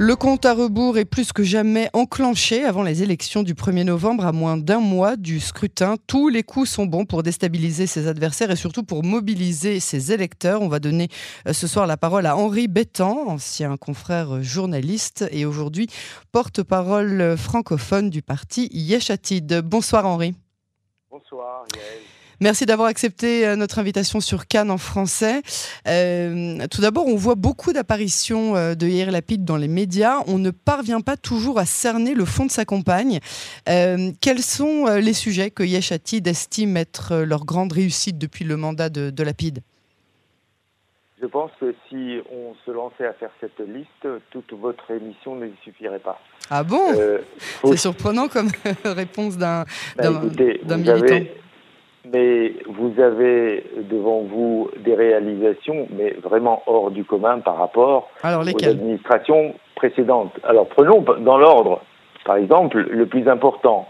Le compte à rebours est plus que jamais enclenché avant les élections du 1er novembre à moins d'un mois du scrutin. Tous les coups sont bons pour déstabiliser ses adversaires et surtout pour mobiliser ses électeurs. On va donner euh, ce soir la parole à Henri Bétan, ancien confrère journaliste et aujourd'hui porte-parole francophone du parti Yeshatid. Bonsoir Henri. Bonsoir Yael. Merci d'avoir accepté euh, notre invitation sur Cannes en français. Euh, tout d'abord, on voit beaucoup d'apparitions euh, de Yair Lapid dans les médias. On ne parvient pas toujours à cerner le fond de sa campagne. quels sont les sujets que Yeshatid estime être leur grande réussite depuis le mandat de, de Lapid? Je pense que si on se lançait à faire cette liste, toute votre émission ne suffirait pas. Ah bon? C'est surprenant comme réponse d'un bah, militant mais vous avez devant vous des réalisations, mais vraiment hors du commun par rapport aux administrations précédentes. Alors prenons dans l'ordre, par exemple, le plus important,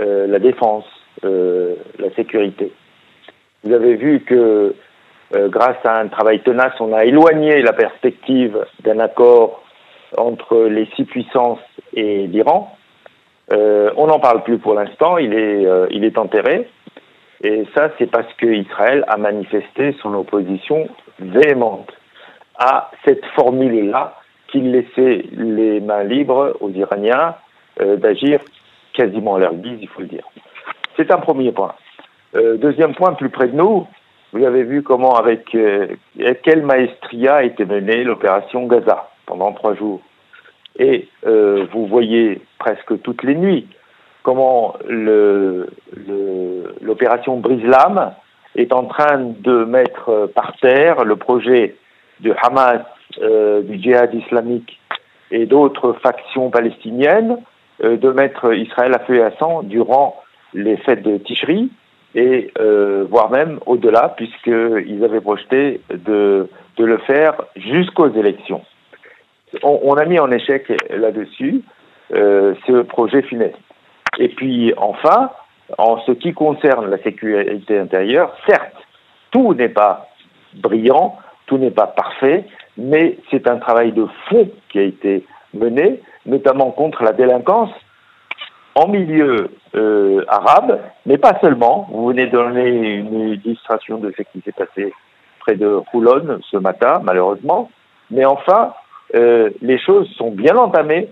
euh, la défense, euh, la sécurité. Vous avez vu que euh, grâce à un travail tenace, on a éloigné la perspective d'un accord entre les six puissances et l'Iran. on n'en parle plus pour l'instant, il est, il est enterré. Et ça, c'est parce qu'Israël a manifesté son opposition véhémente à cette formule-là qui laissait les mains libres aux Iraniens euh, d'agir quasiment à leur guise, il faut le dire. C'est un premier point. Euh, deuxième point, plus près de nous, vous avez vu comment, avec euh, quelle maestria a été menée l'opération Gaza pendant trois jours. Et vous voyez presque toutes les nuits comment l'opération le, Brise-Lame est en train de mettre par terre le projet de Hamas, euh, du djihad islamique et d'autres factions palestiniennes euh, de mettre Israël à feu et à sang durant les fêtes de Tishri et euh, voire même au-delà puisqu'ils avaient projeté de, le faire jusqu'aux élections. On, on, a mis en échec là-dessus ce projet funeste. Et puis enfin, en ce qui concerne la sécurité intérieure, certes, tout n'est pas brillant, tout n'est pas parfait, mais c'est un travail de fond qui a été mené, notamment contre la délinquance en milieu euh, arabe, mais pas seulement. Vous venez de donner une illustration de ce qui s'est passé près de Roulon ce matin, malheureusement. Mais enfin, euh, les choses sont bien entamées.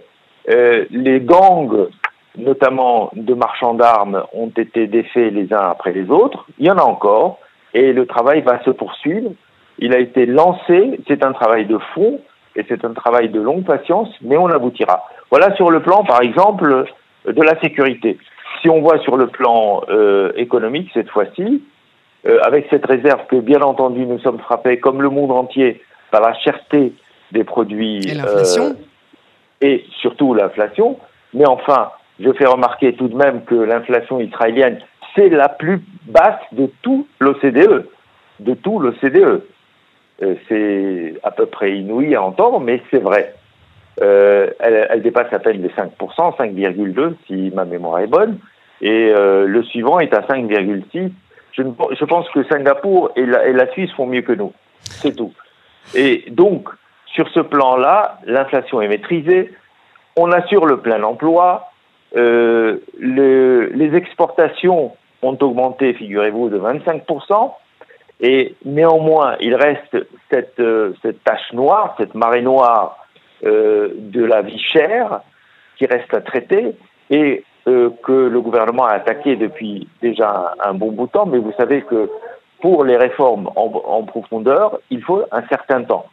Euh, les gangs notamment de marchands d'armes, ont été défaits les uns après les autres. Il y en a encore, et le travail va se poursuivre. Il a été lancé, c'est un travail de fond, et c'est un travail de longue patience, mais on aboutira. Voilà sur le plan, par exemple, de la sécurité. Si on voit sur le plan euh, économique cette fois-ci, euh, avec cette réserve que, bien entendu, nous sommes frappés, comme le monde entier, par la cherté des produits et, euh, et surtout l'inflation, mais enfin, je fais remarquer tout de même que l'inflation israélienne, c'est la plus basse de tout l'OCDE. De tout l'OCDE. Euh, c'est à peu près inouï à entendre, mais c'est vrai. Euh, elle, dépasse à peine les 5%, 5,2 si ma mémoire est bonne, et euh, le suivant est à 5,6. Je, je, pense que Singapour et la, et la Suisse font mieux que nous. C'est tout. Et donc, sur ce plan-là, l'inflation est maîtrisée, on assure le plein emploi, euh, le, les exportations ont augmenté, figurez-vous, de 25%, et néanmoins, il reste cette, euh, cette tache noire, cette marée noire euh, de la vie chère qui reste à traiter et euh, que le gouvernement a attaqué depuis déjà un, bon bout de temps, mais vous savez que pour les réformes en, en profondeur, il faut un certain temps.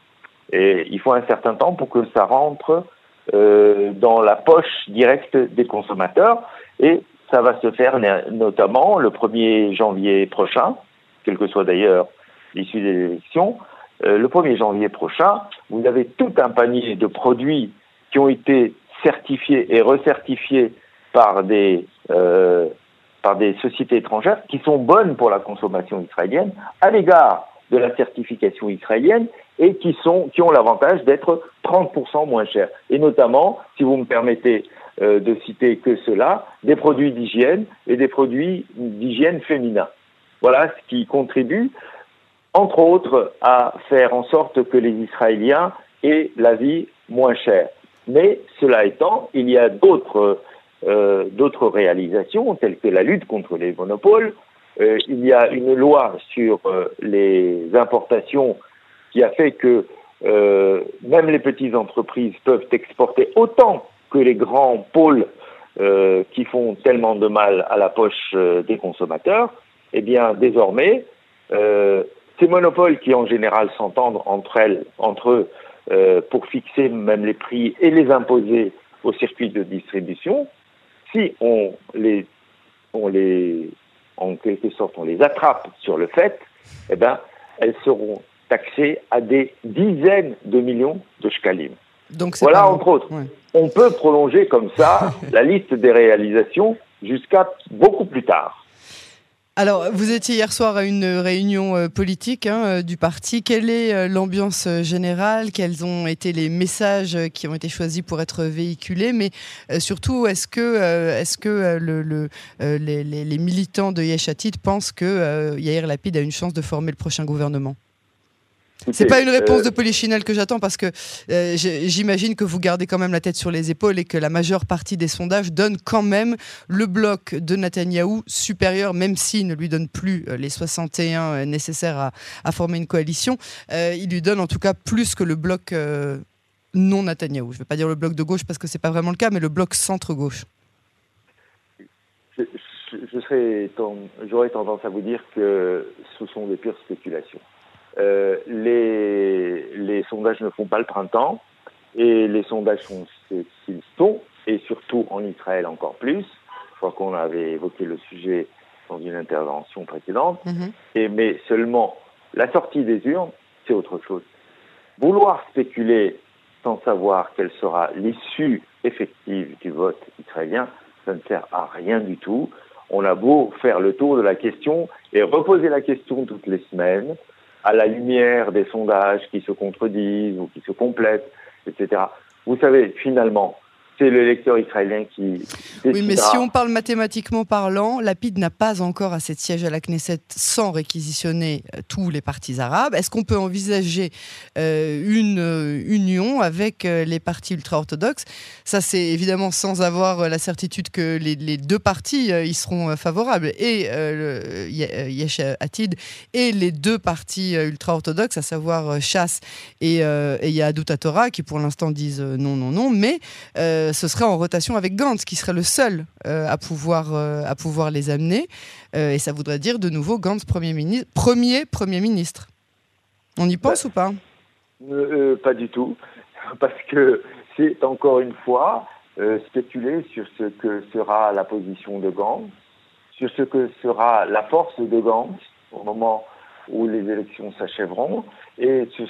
Et il faut un certain temps pour que ça rentre euh, dans la poche directe des consommateurs et ça va se faire notamment le 1er janvier prochain, quelle que soit d'ailleurs l'issue des élections. Euh, le 1er janvier prochain, vous avez tout un panier de produits qui ont été certifiés et recertifiés par des, euh, par des sociétés étrangères qui sont bonnes pour la consommation israélienne à l'égard de la certification israélienne et qui, sont, qui ont l'avantage d'être 30% moins chers. Et notamment, si vous me permettez euh, de citer que cela, des produits d'hygiène et des produits d'hygiène féminin. Voilà ce qui contribue, entre autres, à faire en sorte que les Israéliens aient la vie moins chère. Mais cela étant, il y a d'autres euh, d'autres réalisations, telles que la lutte contre les monopoles. Euh, il y a une loi sur euh, les importations qui a fait que même les petites entreprises peuvent exporter autant que les grands pôles qui font tellement de mal à la poche des consommateurs. Eh bien, désormais, ces monopoles qui en général s'entendent entre elles, entre eux, pour fixer même les prix et les imposer au circuit de distribution, si on les, on les, en quelque sorte, on les attrape sur le fait, eh ben, elles seront taxées à des dizaines de millions de shkalim. Donc voilà, entre autres. On peut prolonger comme ça la liste des réalisations jusqu'à beaucoup plus tard. Alors, vous étiez hier soir à une réunion euh, politique hein, euh, du parti. Quelle est euh, l'ambiance générale? Quels ont été les messages qui ont été choisis pour être véhiculés? Mais surtout, est-ce que, les, militants de Yeshatit pensent que Yair Lapid a une chance de former le prochain gouvernement? C'est pas une réponse de Polichinelle que j'attends parce que euh, j'imagine que vous gardez quand même la tête sur les épaules et que la majeure partie des sondages donne quand même le bloc de Netanyahou supérieur, même s'il ne lui donne plus euh, les 61 euh, nécessaires à, former une coalition. il lui donne en tout cas plus que le bloc non Netanyahou. Je ne vais pas dire le bloc de gauche parce que c'est pas vraiment le cas, mais le bloc centre-gauche. J'aurais tendance à vous dire que ce sont des pures spéculations. Euh, les, les, sondages ne font pas le printemps et les sondages sont ce qu'ils sont et surtout en Israël encore plus. Je crois qu'on avait évoqué le sujet dans une intervention précédente. Mhm. Et, mais seulement la sortie des urnes, c'est autre chose. Vouloir spéculer sans savoir quelle sera l'issue effective du vote israélien, ça ne sert à rien du tout. On a beau faire le tour de la question et reposer la question toutes les semaines, à la lumière des sondages qui se contredisent ou qui se complètent, etc. Vous savez, finalement, c'est l'électeur israélien qui. Oui, mais si on parle mathématiquement parlant, Lapid n'a pas encore assez de sièges à la Knesset sans réquisitionner euh, tous les partis arabes. Est-ce qu'on peut envisager euh, une euh, union avec les partis ultra-orthodoxes? Ça, c'est évidemment sans avoir la certitude que les, deux partis y seront favorables, et Yesh Atid et les deux partis ultra-orthodoxes, à savoir Chasse et, et Yahadut Torah, qui pour l'instant disent non, non, non, mais euh, ce serait en rotation avec Gantz, qui serait le seul euh, à, pouvoir, euh, à pouvoir les amener. et ça voudrait dire de nouveau Gantz premier, ministre, premier Premier ministre. On y pense bah, ou pas? Pas du tout, parce que c'est encore une fois spéculer sur ce que sera la position de Gantz, sur ce que sera la force de Gantz au moment où les élections s'achèveront, et ce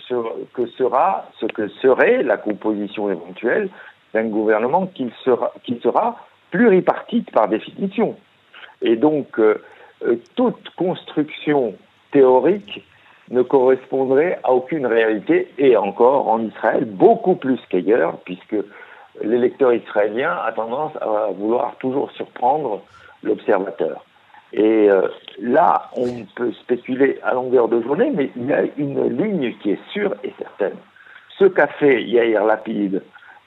que sera, ce que serait la composition éventuelle d'un gouvernement qui sera, qui sera pluripartite par définition. Et donc, euh, euh, toute construction théorique ne correspondrait à aucune réalité, et encore en Israël, beaucoup plus qu'ailleurs, puisque l'électeur israélien a tendance à vouloir toujours surprendre l'observateur. Et euh, là, on peut spéculer à longueur de journée, mais il y a une ligne qui est sûre et certaine. Ce qu'a fait Yair Lapide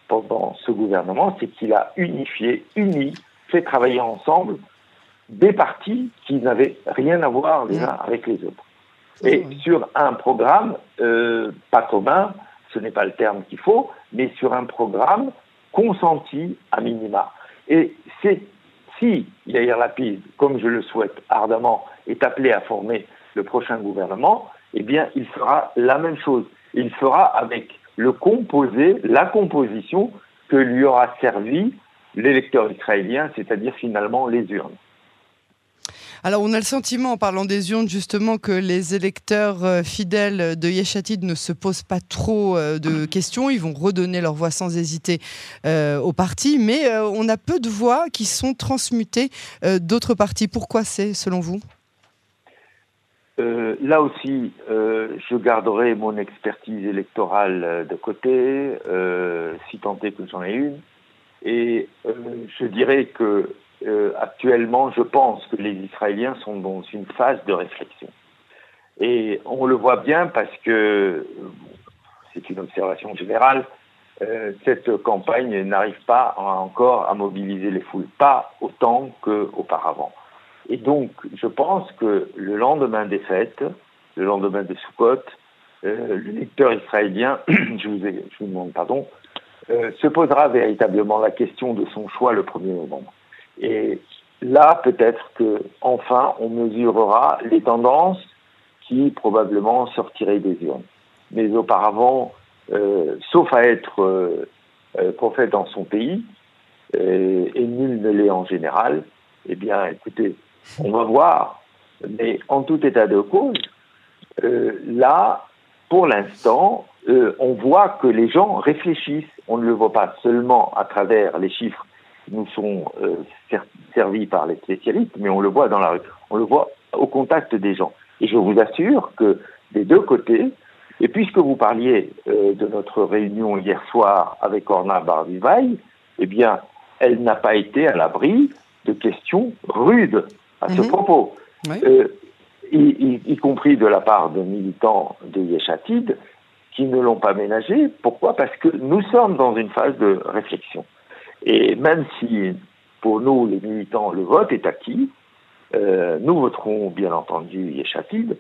pendant ce gouvernement, c'est qu'il a unifié, uni, fait travailler ensemble des partis qui n'avaient rien à voir les uns avec les autres. Et sur un programme euh, pas commun, ce n'est pas le terme qu'il faut, mais sur un programme consenti à minima. Et c'est si Yair Lapid, comme je le souhaite ardemment, est appelé à former le prochain gouvernement, eh bien, il fera la même chose. Il fera avec le composé, la composition que lui aura servi l'électeur israélien, c'est-à-dire finalement les urnes. Alors, on a le sentiment, en parlant des urnes, justement, que les électeurs euh, fidèles de Yeshatid ne se posent pas trop euh, de questions. Ils vont redonner leur voix sans hésiter euh, au parti. Mais on a peu de voix qui sont transmutées d'autres partis. Pourquoi c'est, selon vous? Euh, là aussi, euh, je garderai mon expertise électorale euh, de côté, si tant est que j'en ai une, et je dirais que actuellement, je pense que les Israéliens sont dans une phase de réflexion. Et on le voit bien parce que c'est une observation générale. cette campagne n'arrive pas encore à mobiliser les foules, pas autant qu'auparavant. Et donc, je pense que le lendemain des fêtes, le lendemain de Sukkot, euh, le lecteur israélien, je, vous je, vous demande pardon, euh, se posera véritablement la question de son choix le 1er novembre. Et là, peut-être que enfin, on mesurera les tendances qui probablement sortiraient des urnes. Mais auparavant, euh, sauf à être prophète dans son pays, et nul ne l'est en général, eh bien, écoutez, on va voir. Mais en tout état de cause, euh, là, pour l'instant, euh, on voit que les gens réfléchissent. On ne le voit pas seulement à travers les chiffres qui nous sont euh, servis par les spécialistes, mais on le voit dans la rue. On le voit au contact des gens. Et je vous assure que des deux côtés, et puisque vous parliez de notre réunion hier soir avec Orna Barbivaille, eh bien, elle n'a pas été à l'abri de questions rudes à ce mhm. propos, euh, y, compris de la part de militants de Yeshatid qui ne l'ont pas ménagé. Pourquoi? Parce que nous sommes dans une phase de réflexion. Et même si pour nous, les militants, le vote est acquis, euh, nous voterons bien entendu Yeshatid,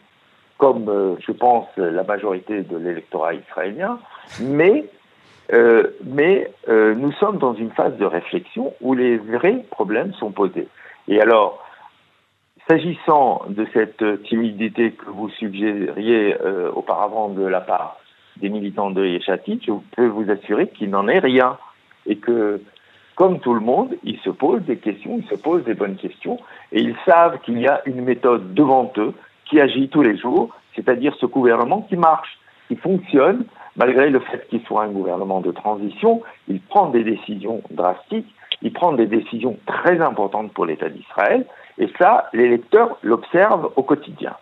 comme euh, je pense la majorité de l'électorat israélien, mais, mais nous sommes dans une phase de réflexion où les vrais problèmes sont posés. Et alors, S'agissant de cette timidité que vous suggériez euh, auparavant de la part des militants de Yeshatit, je peux vous assurer qu'il n'en est rien. Et que, comme tout le monde, ils se posent des questions, ils se posent des bonnes questions, et ils savent qu'il y a une méthode devant eux qui agit tous les jours, c'est-à-dire ce gouvernement qui marche, qui fonctionne, malgré le fait qu'il soit un gouvernement de transition, il prend des décisions drastiques, il prend des décisions très importantes pour l'État d'Israël, et ça, les lecteurs l'observent au quotidien.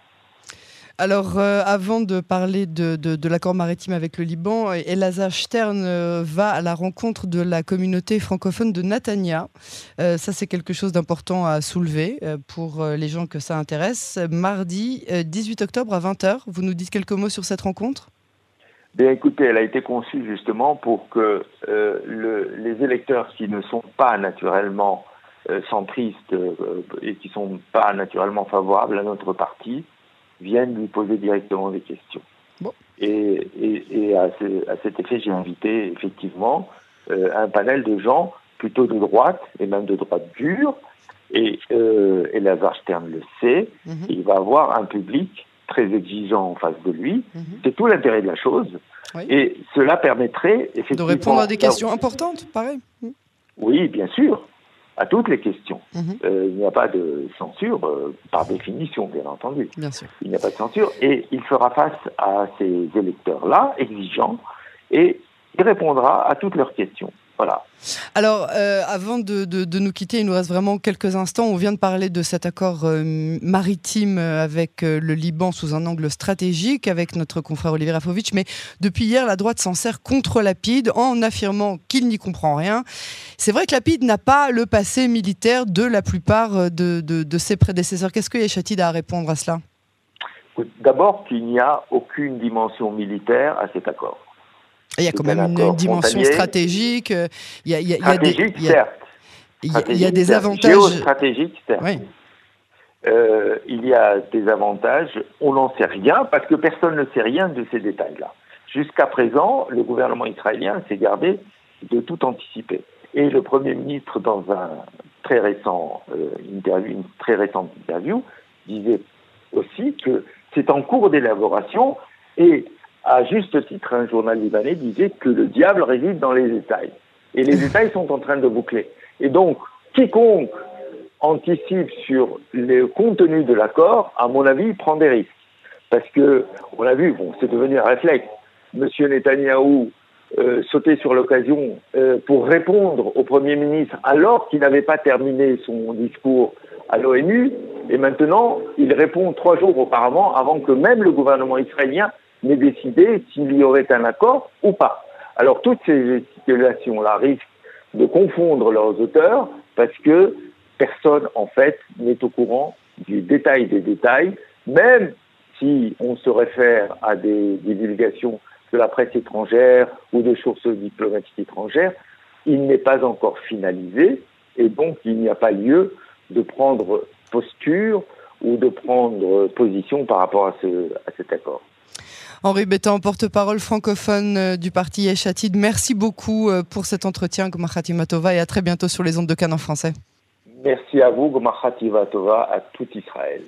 Alors, euh, avant de parler de, l'accord maritime avec le Liban, Elazar Stern euh, va à la rencontre de la communauté francophone de Natania. Euh, ça, c'est quelque chose d'important à soulever pour les gens que ça intéresse. Mardi 18 octobre à 20h, vous nous dites quelques mots sur cette rencontre? Bien, écoutez, elle a été conçue justement pour que les électeurs qui ne sont pas naturellement euh, centristes euh, et qui sont pas naturellement favorables à notre parti viennent lui poser directement des questions. Et, et, à, cet effet, j'ai invité effectivement euh, un panel de gens plutôt de droite et même de droite dure. Et, et Lazare Stern le sait. Mhm. Il va avoir un public très exigeant en face de lui. Mhm. C'est tout l'intérêt de la chose. Et cela permettrait effectivement de répondre à des questions importantes, pareil. Oui, bien sûr à toutes les questions. Mhm. Euh, il n'y a pas de censure, euh, par définition, bien entendu. Bien sûr. Il n'y a pas de censure. Et il fera face à ces électeurs-là, exigeants, et il répondra à toutes leurs questions. Voilà. Alors, euh, avant de, nous quitter, il nous reste vraiment quelques instants. On vient de parler de cet accord euh, maritime avec euh, le Liban sous un angle stratégique avec notre confrère Olivier Rafovitch. Mais depuis hier, la droite s'en sert contre Lapide en affirmant qu'il n'y comprend rien. C'est vrai que Lapide n'a pas le passé militaire de la plupart de, ses prédécesseurs. Qu'est-ce que Yeshatid a à répondre à cela? D'abord qu'il n'y a aucune dimension militaire à cet accord. Il y a quand même une, dimension stratégique. Il y a, il y a, stratégique, certes. Il y, a des avantages. Stratégique, certes. Oui. Euh, il y a des avantages. On n'en sait rien parce que personne ne sait rien de ces détails-là. Jusqu'à présent, le gouvernement israélien s'est gardé de tout anticiper. Et le Premier ministre, dans un très récent euh, interview, une très récente interview, disait aussi que c'est en cours d'élaboration et à juste titre, un journal libanais disait que le diable réside dans les détails. Et les détails sont en train de boucler. Et donc, quiconque anticipe sur le contenu de l'accord, à mon avis, prend des risques. Parce que, on l'a vu, bon, c'est devenu un réflexe. Monsieur Netanyahou euh, sautait sur l'occasion euh, pour répondre au Premier ministre alors qu'il n'avait pas terminé son discours à l'ONU, et maintenant il répond trois jours auparavant, avant que même le gouvernement israélien mais décider s'il y aurait un accord ou pas. Alors toutes ces gesticulations-là risquent de confondre leurs auteurs parce que personne, en fait, n'est au courant du détail des détails, même si on se réfère à des divulgations de la presse étrangère ou de sources diplomatiques étrangères, il n'est pas encore finalisé et donc il n'y a pas lieu de prendre posture ou de prendre position par rapport à, ce, à cet accord. Henri Bétan, porte-parole francophone euh, du parti Yeshatid, merci beaucoup euh, pour cet entretien, Gomachati Matova, et à très bientôt sur les ondes de Cannes en français. Merci à vous, Gomachati Matova, à tout Israël.